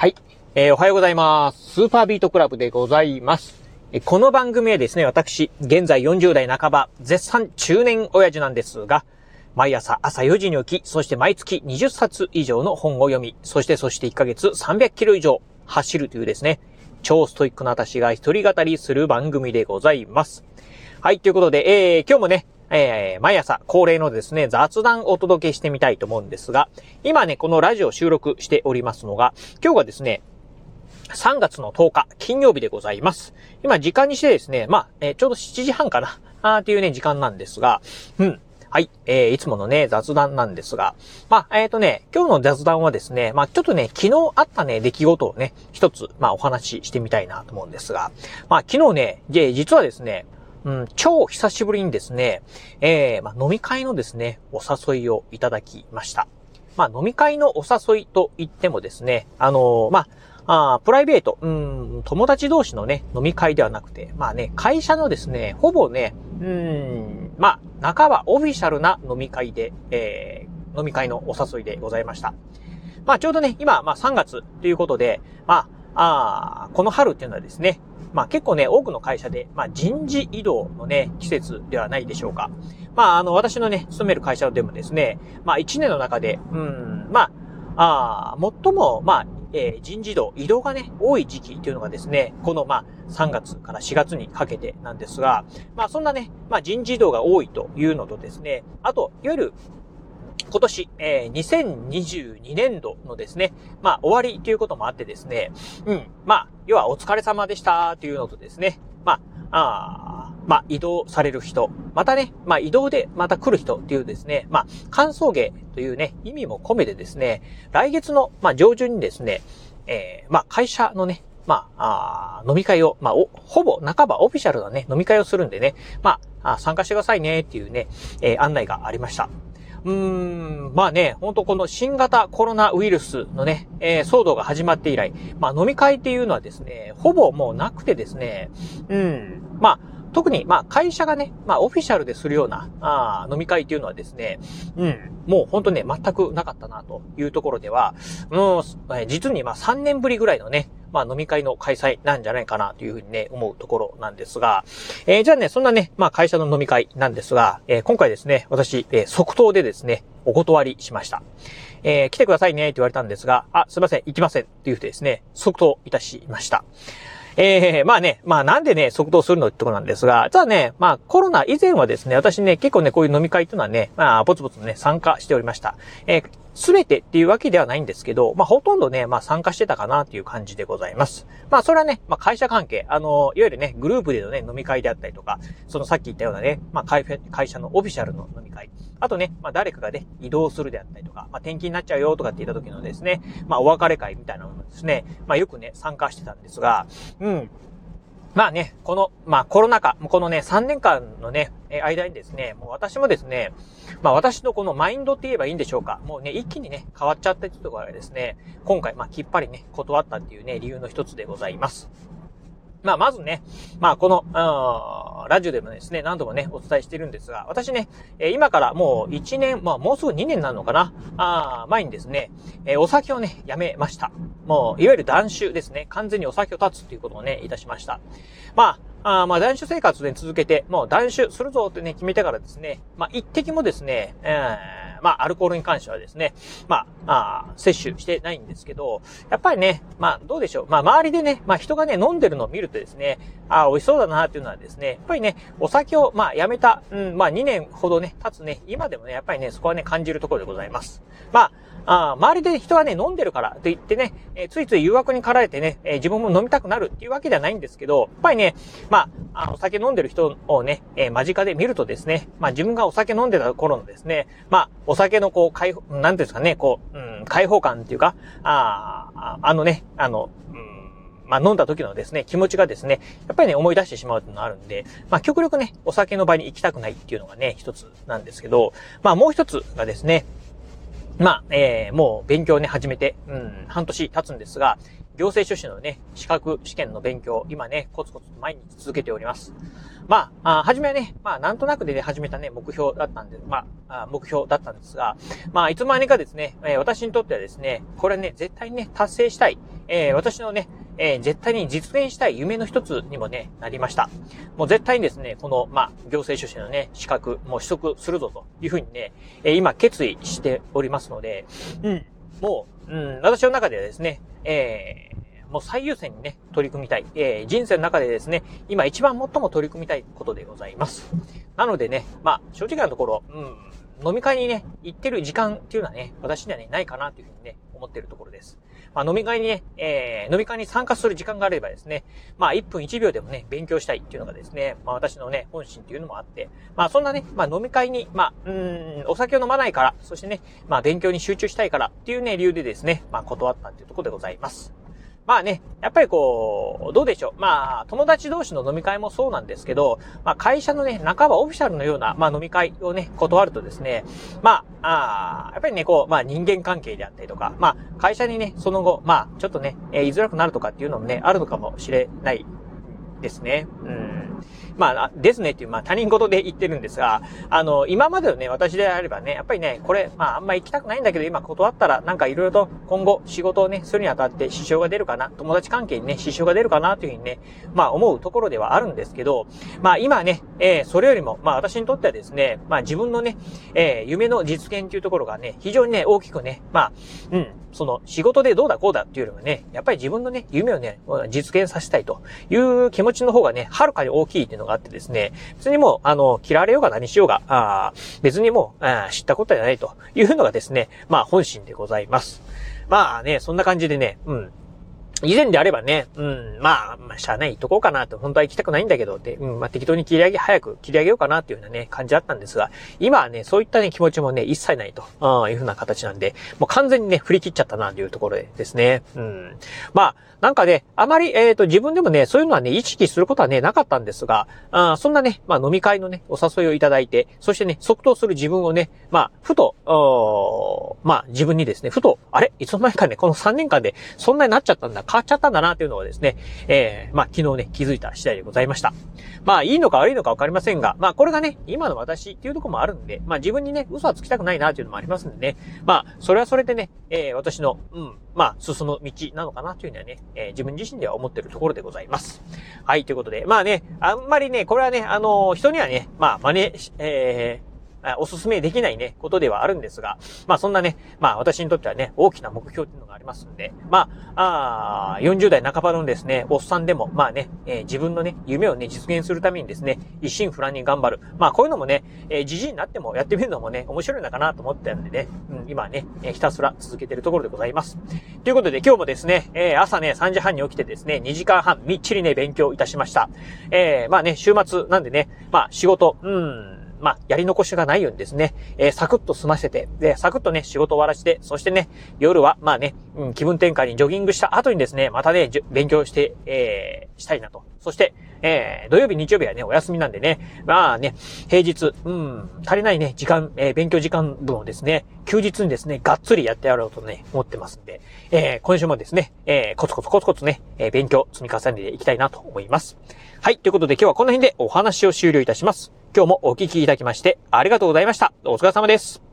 はい。えー、おはようございます。スーパービートクラブでございます。えこの番組はですね、私、現在40代半ば、絶賛中年親父なんですが、毎朝朝4時に起き、そして毎月20冊以上の本を読み、そしてそして1ヶ月300キロ以上走るというですね、超ストイックな私が一人語りする番組でございます。はい、ということで、えー、今日もね、えー、毎朝恒例のですね、雑談をお届けしてみたいと思うんですが、今ね、このラジオ収録しておりますのが、今日がですね、3月の10日、金曜日でございます。今、時間にしてですね、まあ、えー、ちょうど7時半かな、あーっていうね、時間なんですが、うん。はい。えー、いつものね、雑談なんですが、まあ、えっ、ー、とね、今日の雑談はですね、まあ、ちょっとね、昨日あったね、出来事をね、一つ、まあ、お話ししてみたいなと思うんですが、まあ、昨日ね、で実はですね、うん、超久しぶりにですね、えー、まあ、飲み会のですね、お誘いをいただきました。まあ、飲み会のお誘いと言ってもですね、あのー、まあ、あプライベート、うん、友達同士のね、飲み会ではなくて、まあね、会社のですね、ほぼね、うん、まあ、半ばオフィシャルな飲み会で、えー、飲み会のお誘いでございました。まあ、ちょうどね、今、まあ、3月ということで、まあ、あこの春っていうのはですね、まあ結構ね、多くの会社で、まあ人事異動のね、季節ではないでしょうか。まああの、私のね、勤める会社でもですね、まあ1年の中で、うん、まあ、あ最も、まあ、えー、人事異動、移動がね、多い時期っていうのがですね、この、まあ、3月から4月にかけてなんですが、まあ、そんなね、まあ、人事異動が多いというのとですね、あと、いわゆる、今年、えー、2022年度のですね、まあ、終わりということもあってですね、うん、まあ、要はお疲れ様でしたというのとですね、まあ、あまあ、移動される人、またね、まあ、移動でまた来る人っていうですね、まあ、歓送迎というね、意味も込めてですね、来月の、まあ、上旬にですね、えー、まあ、会社のね、まあ、あ飲み会を、まあ、ほぼ半ばオフィシャルなね、飲み会をするんでね、まあ、あ参加してくださいねっていうね、えー、案内がありました。うーん、まあね、ほんとこの新型コロナウイルスのね、えー、騒動が始まって以来、まあ飲み会っていうのはですね、ほぼもうなくてですね、うん、まあ、特に、まあ、会社がね、まあ、オフィシャルでするような、あ飲み会っていうのはですね、うん、もう本当ね、全くなかったな、というところでは、うん、実に、まあ、3年ぶりぐらいのね、まあ飲み会の開催なんじゃないかなというふうにね、思うところなんですが、えー、じゃあね、そんなね、まあ会社の飲み会なんですが、えー、今回ですね、私、えー、即答でですね、お断りしました。えー、来てくださいねって言われたんですが、あ、すいません、行きませんっていうふうですね、即答いたしました。ええー、まあね、まあなんでね、即答するのってとこなんですが、ただね、まあコロナ以前はですね、私ね、結構ね、こういう飲み会っていうのはね、まあ、ぼつぼつね、参加しておりました。えー、すべてっていうわけではないんですけど、まあ、ほとんどね、まあ、参加してたかなっていう感じでございます。まあ、それはね、まあ、会社関係、あの、いわゆるね、グループでのね、飲み会であったりとか、そのさっき言ったようなね、まあ、会社のオフィシャルの飲み会、あとね、まあ、誰かがね、移動するであったりとか、まあ、転勤になっちゃうよとかって言った時のですね、まあ、お別れ会みたいなものですね、まあ、よくね、参加してたんですが、うん。まあね、この、まあコロナ禍、このね、3年間のね、間にですね、もう私もですね、まあ私のこのマインドって言えばいいんでしょうか。もうね、一気にね、変わっちゃったってところがですね、今回、まあきっぱりね、断ったっていうね、理由の一つでございます。まあ、まずね、まあ、この、ラジオでもですね、何度もね、お伝えしてるんですが、私ね、え今からもう1年、まあ、もうすぐ2年なのかな、あ前にですね、えお酒をね、やめました。もう、いわゆる断酒ですね、完全にお酒を断つっていうことをね、いたしました。まあ、あまあ、断酒生活で続けて、もう断酒するぞってね、決めてからですね、まあ、一滴もですね、えーまあ、アルコールに関してはですね、まあ、あ摂取してないんですけど、やっぱりね、まあ、どうでしょう。まあ、周りでね、まあ、人がね、飲んでるのを見るとですね、ああ、美味しそうだなっていうのはですね、やっぱりね、お酒を、まあ、やめた、うん、まあ、2年ほどね、経つね、今でもね、やっぱりね、そこはね、感じるところでございます。まあ、あ周りで人がね、飲んでるからと言ってね、えー、ついつい誘惑に駆られてね、えー、自分も飲みたくなるっていうわけではないんですけど、やっぱりね、まあ、あお酒飲んでる人をね、えー、間近で見るとですね、まあ自分がお酒飲んでた頃のですね、まあ、お酒のこう、解放、なんていうんですかね、こう、うん、解放感っていうか、ああのね、あの、うんまあ飲んだ時のですね、気持ちがですね、やっぱりね、思い出してしまうっていうのがあるんで、まあ極力ね、お酒の場に行きたくないっていうのがね、一つなんですけど、まあもう一つがですね、まあ、えー、もう勉強ね、始めて、うん、半年経つんですが、行政書士のね、資格試験の勉強、今ね、コツコツ毎日続けております。まあ、あ初めはね、まあ、なんとなくで、ね、始めたね、目標だったんで、まあ、目標だったんですが、まあ、いつまにかですね、えー、私にとってはですね、これね、絶対にね、達成したい、えー、私のね、えー、絶対に実現したい夢の一つにもね、なりました。もう絶対にですね、この、まあ、行政書士のね、資格、もう取得するぞというふうにね、えー、今決意しておりますので、うん、もう、うん、私の中ではですね、えー、もう最優先にね、取り組みたい。えー、人生の中でですね、今一番最も取り組みたいことでございます。なのでね、まあ、正直なところ、うん、飲み会にね、行ってる時間っていうのはね、私にはね、ないかなというふうにね、思ってるところです。まあ、飲み会にね、えー、飲み会に参加する時間があればですね、まあ、1分1秒でもね、勉強したいっていうのがですね、まあ、私のね、本心っていうのもあって、まあ、そんなね、まあ、飲み会に、まあ、うん、お酒を飲まないから、そしてね、まあ、勉強に集中したいからっていうね、理由でですね、まあ、断ったっていうところでございます。まあね、やっぱりこう、どうでしょう。まあ、友達同士の飲み会もそうなんですけど、まあ会社のね、半ばオフィシャルのような、まあ飲み会をね、断るとですね、まあ、あやっぱりね、こう、まあ人間関係であったりとか、まあ会社にね、その後、まあちょっとね、えー、言いづらくなるとかっていうのもね、あるのかもしれないですね。うん。まあ、ですねっていう、まあ他人事で言ってるんですが、あの、今までのね、私であればね、やっぱりね、これ、まああんま行きたくないんだけど、今断ったら、なんか色々と今後仕事をね、するにあたって支障が出るかな、友達関係にね、支障が出るかなというふうにね、まあ思うところではあるんですけど、まあ今ね、えー、それよりも、まあ私にとってはですね、まあ自分のね、えー、夢の実現というところがね、非常にね、大きくね、まあ、うん、その仕事でどうだこうだっていうよりもね、やっぱり自分のね、夢をね、実現させたいという気持ちの方がね、はるかに大きいっていうのがあってですね、別にもう、あの、嫌われようが何しようが、あ別にもう、知ったことじゃないというのがですね、まあ本心でございます。まあね、そんな感じでね、うん。以前であればね、うん、まあ、まあ、しゃあない、とこうかなと、本当は行きたくないんだけど、で、うん、まあ、適当に切り上げ、早く切り上げようかなっていうようなね、感じだったんですが、今はね、そういったね、気持ちもね、一切ないと、ああいうふうな形なんで、もう完全にね、振り切っちゃったな、というところでですね。うん。まあ、なんかね、あまり、えっ、ー、と、自分でもね、そういうのはね、意識することはね、なかったんですが、あそんなね、まあ、飲み会のね、お誘いをいただいて、そしてね、即答する自分をね、まあ、ふと、まあ、自分にですね、ふと、あれ？いつの間にかね、この3年間で、そんなになっちゃったんだ、変わっちゃったんだな、っていうのをですね、えー、まあ、昨日ね、気づいた次第でございました。まあ、いいのか悪いのかわかりませんが、まあ、これがね、今の私っていうとこもあるんで、まあ、自分にね、嘘はつきたくないな、っていうのもありますんでね、まあ、それはそれでね、えー、私の、うん、まあ、進む道なのかな、というのはね、えー、自分自身では思ってるところでございます。はい、ということで、まあね、あんまりね、これはね、あのー、人にはね、まあ、真似、えー、おすすめできないね、ことではあるんですが、まあそんなね、まあ私にとってはね、大きな目標っていうのがありますんで、まあ、あ40代半ばのですね、おっさんでも、まあね、えー、自分のね、夢をね、実現するためにですね、一心不乱に頑張る。まあこういうのもね、えー、じじいになってもやってみるのもね、面白いのかなと思ったんでね、うん、今ね、えー、ひたすら続けてるところでございます。ということで今日もですね、えー、朝ね、3時半に起きてですね、2時間半みっちりね、勉強いたしました。えー、まあね、週末なんでね、まあ仕事、うん、まあ、やり残しがないようにですね、えー、サクッと済ませて、で、サクッとね、仕事終わらして、そしてね、夜は、まあね、うん、気分転換にジョギングした後にですね、またね、勉強して、えー、したいなと。そして、えー、土曜日、日曜日はね、お休みなんでね、まあね、平日、うん、足りないね、時間、えー、勉強時間分をですね、休日にですね、がっつりやってやろうとね、思ってますんで、えー、今週もですね、えー、コツコツコツコツね、えー、勉強積み重ねていきたいなと思います。はい、ということで今日はこの辺でお話を終了いたします。今日もお聞きいただきましてありがとうございました。お疲れ様です。